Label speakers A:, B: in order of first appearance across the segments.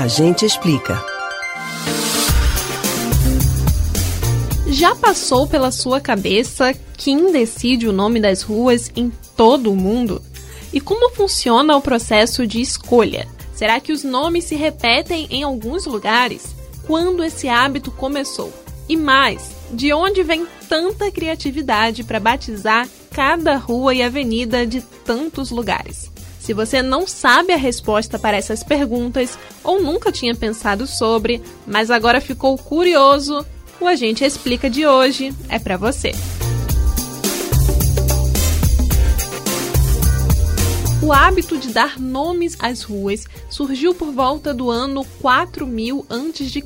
A: A gente explica.
B: Já passou pela sua cabeça quem decide o nome das ruas em todo o mundo? E como funciona o processo de escolha? Será que os nomes se repetem em alguns lugares? Quando esse hábito começou? E mais, de onde vem tanta criatividade para batizar cada rua e avenida de tantos lugares? Se você não sabe a resposta para essas perguntas ou nunca tinha pensado sobre, mas agora ficou curioso, o Agente Explica de hoje é para você. O hábito de dar nomes às ruas surgiu por volta do ano 4000 a.C.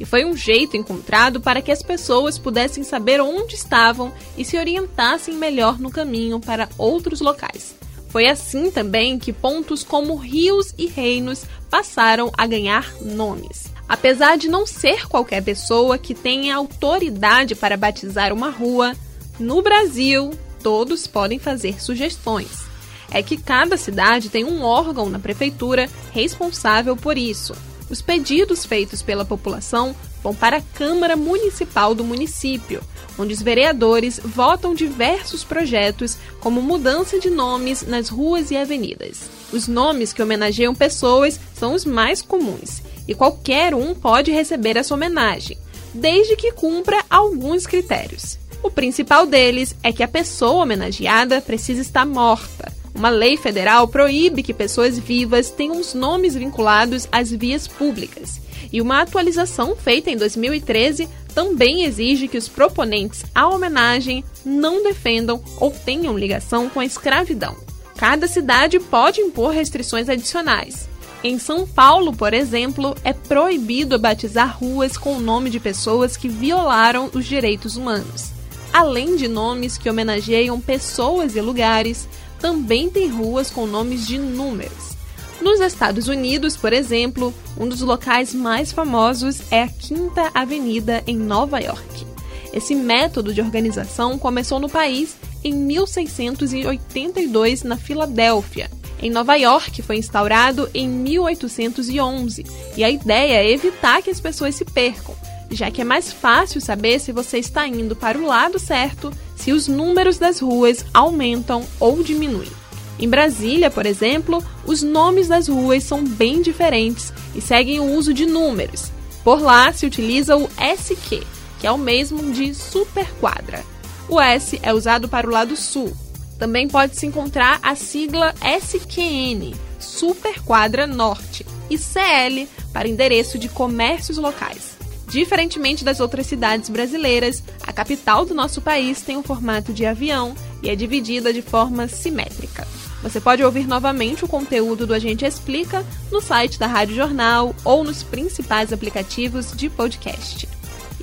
B: e foi um jeito encontrado para que as pessoas pudessem saber onde estavam e se orientassem melhor no caminho para outros locais. Foi assim também que pontos como rios e reinos passaram a ganhar nomes. Apesar de não ser qualquer pessoa que tenha autoridade para batizar uma rua, no Brasil todos podem fazer sugestões. É que cada cidade tem um órgão na prefeitura responsável por isso. Os pedidos feitos pela população vão para a Câmara Municipal do município, onde os vereadores votam diversos projetos, como mudança de nomes nas ruas e avenidas. Os nomes que homenageiam pessoas são os mais comuns e qualquer um pode receber essa homenagem, desde que cumpra alguns critérios. O principal deles é que a pessoa homenageada precisa estar morta. Uma lei federal proíbe que pessoas vivas tenham os nomes vinculados às vias públicas. E uma atualização feita em 2013 também exige que os proponentes à homenagem não defendam ou tenham ligação com a escravidão. Cada cidade pode impor restrições adicionais, em São Paulo, por exemplo, é proibido batizar ruas com o nome de pessoas que violaram os direitos humanos. Além de nomes que homenageiam pessoas e lugares, também tem ruas com nomes de números. Nos Estados Unidos, por exemplo, um dos locais mais famosos é a Quinta Avenida em Nova York. Esse método de organização começou no país em 1682 na Filadélfia em Nova York foi instaurado em 1811 e a ideia é evitar que as pessoas se percam, já que é mais fácil saber se você está indo para o lado certo se os números das ruas aumentam ou diminuem. Em Brasília, por exemplo, os nomes das ruas são bem diferentes e seguem o uso de números. Por lá se utiliza o SQ, que é o mesmo de superquadra. O S é usado para o lado sul, também pode se encontrar a sigla SQN, Superquadra Norte, e CL para endereço de comércios locais. Diferentemente das outras cidades brasileiras, a capital do nosso país tem um formato de avião e é dividida de forma simétrica. Você pode ouvir novamente o conteúdo do Agente Explica no site da Rádio Jornal ou nos principais aplicativos de podcast: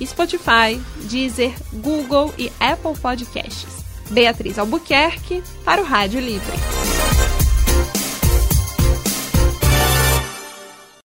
B: Spotify, Deezer, Google e Apple Podcasts. Beatriz Albuquerque para o Rádio Livre.